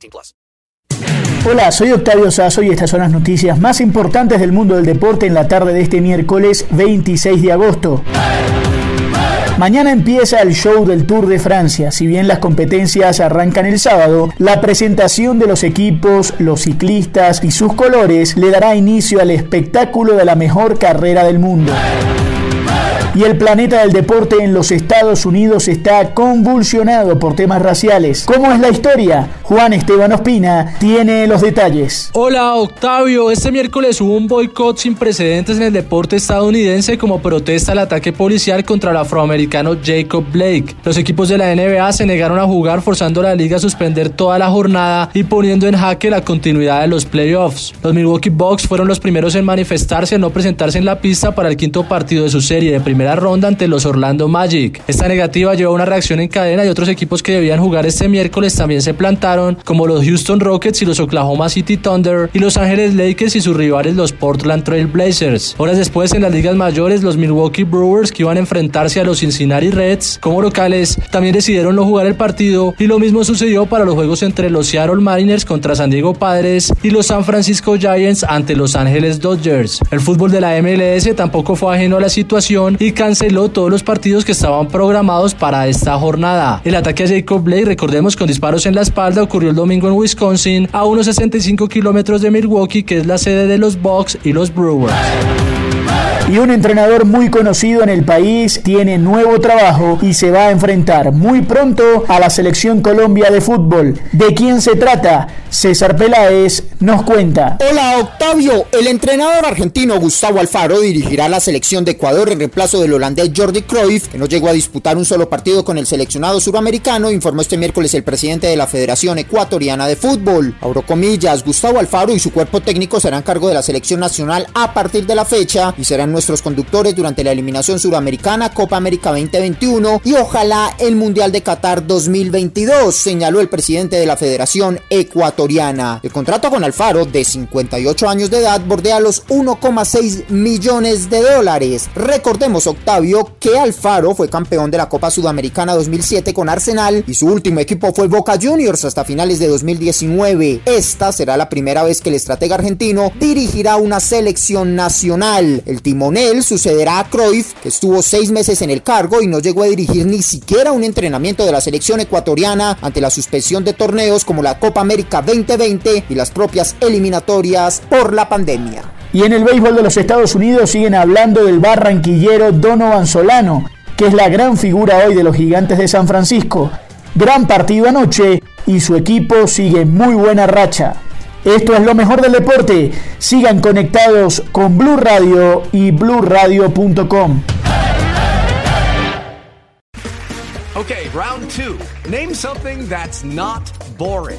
18 plus. Hola, soy Octavio Sazo y estas son las noticias más importantes del mundo del deporte en la tarde de este miércoles 26 de agosto. Mañana empieza el show del Tour de Francia. Si bien las competencias arrancan el sábado, la presentación de los equipos, los ciclistas y sus colores le dará inicio al espectáculo de la mejor carrera del mundo y el planeta del deporte en los Estados Unidos está convulsionado por temas raciales. ¿Cómo es la historia? Juan Esteban Ospina tiene los detalles. Hola Octavio, este miércoles hubo un boicot sin precedentes en el deporte estadounidense como protesta al ataque policial contra el afroamericano Jacob Blake. Los equipos de la NBA se negaron a jugar forzando a la liga a suspender toda la jornada y poniendo en jaque la continuidad de los playoffs. Los Milwaukee Bucks fueron los primeros en manifestarse al no presentarse en la pista para el quinto partido de su serie de primera ronda ante los Orlando Magic. Esta negativa llevó a una reacción en cadena y otros equipos que debían jugar este miércoles también se plantaron, como los Houston Rockets y los Oklahoma City Thunder y Los Ángeles Lakers y sus rivales los Portland Trail Blazers. Horas después en las ligas mayores los Milwaukee Brewers que iban a enfrentarse a los Cincinnati Reds como locales también decidieron no jugar el partido y lo mismo sucedió para los juegos entre los Seattle Mariners contra San Diego Padres y los San Francisco Giants ante Los Ángeles Dodgers. El fútbol de la MLS tampoco fue ajeno a la situación y canceló todos los partidos que estaban programados para esta jornada. El ataque a Jacob Blake, recordemos con disparos en la espalda, ocurrió el domingo en Wisconsin, a unos 65 kilómetros de Milwaukee, que es la sede de los Bucks y los Brewers. Y un entrenador muy conocido en el país tiene nuevo trabajo y se va a enfrentar muy pronto a la selección Colombia de fútbol. ¿De quién se trata? César Peláez nos cuenta. Hola Octavio, el entrenador argentino Gustavo Alfaro dirigirá la selección de Ecuador en reemplazo del holandés Jordi Cruyff, que no llegó a disputar un solo partido con el seleccionado suramericano, informó este miércoles el presidente de la Federación Ecuatoriana de Fútbol. Abro comillas, Gustavo Alfaro y su cuerpo técnico serán cargo de la selección nacional a partir de la fecha y serán nuestros conductores durante la eliminación suramericana Copa América 2021 y ojalá el Mundial de Qatar 2022, señaló el presidente de la Federación Ecuatoriana. El contrato con Alfaro, de 58 años de edad, bordea los 1,6 millones de dólares. Recordemos, Octavio, que Alfaro fue campeón de la Copa Sudamericana 2007 con Arsenal y su último equipo fue Boca Juniors hasta finales de 2019. Esta será la primera vez que el estratega argentino dirigirá una selección nacional. El timonel sucederá a Cruyff, que estuvo seis meses en el cargo y no llegó a dirigir ni siquiera un entrenamiento de la selección ecuatoriana ante la suspensión de torneos como la Copa América 2020 y las propias eliminatorias por la pandemia. Y en el béisbol de los Estados Unidos siguen hablando del barranquillero Donovan Solano, que es la gran figura hoy de los gigantes de San Francisco. Gran partido anoche y su equipo sigue muy buena racha. Esto es lo mejor del deporte. Sigan conectados con Blue Radio y bluradio.com. Okay, round two. Name something that's not boring.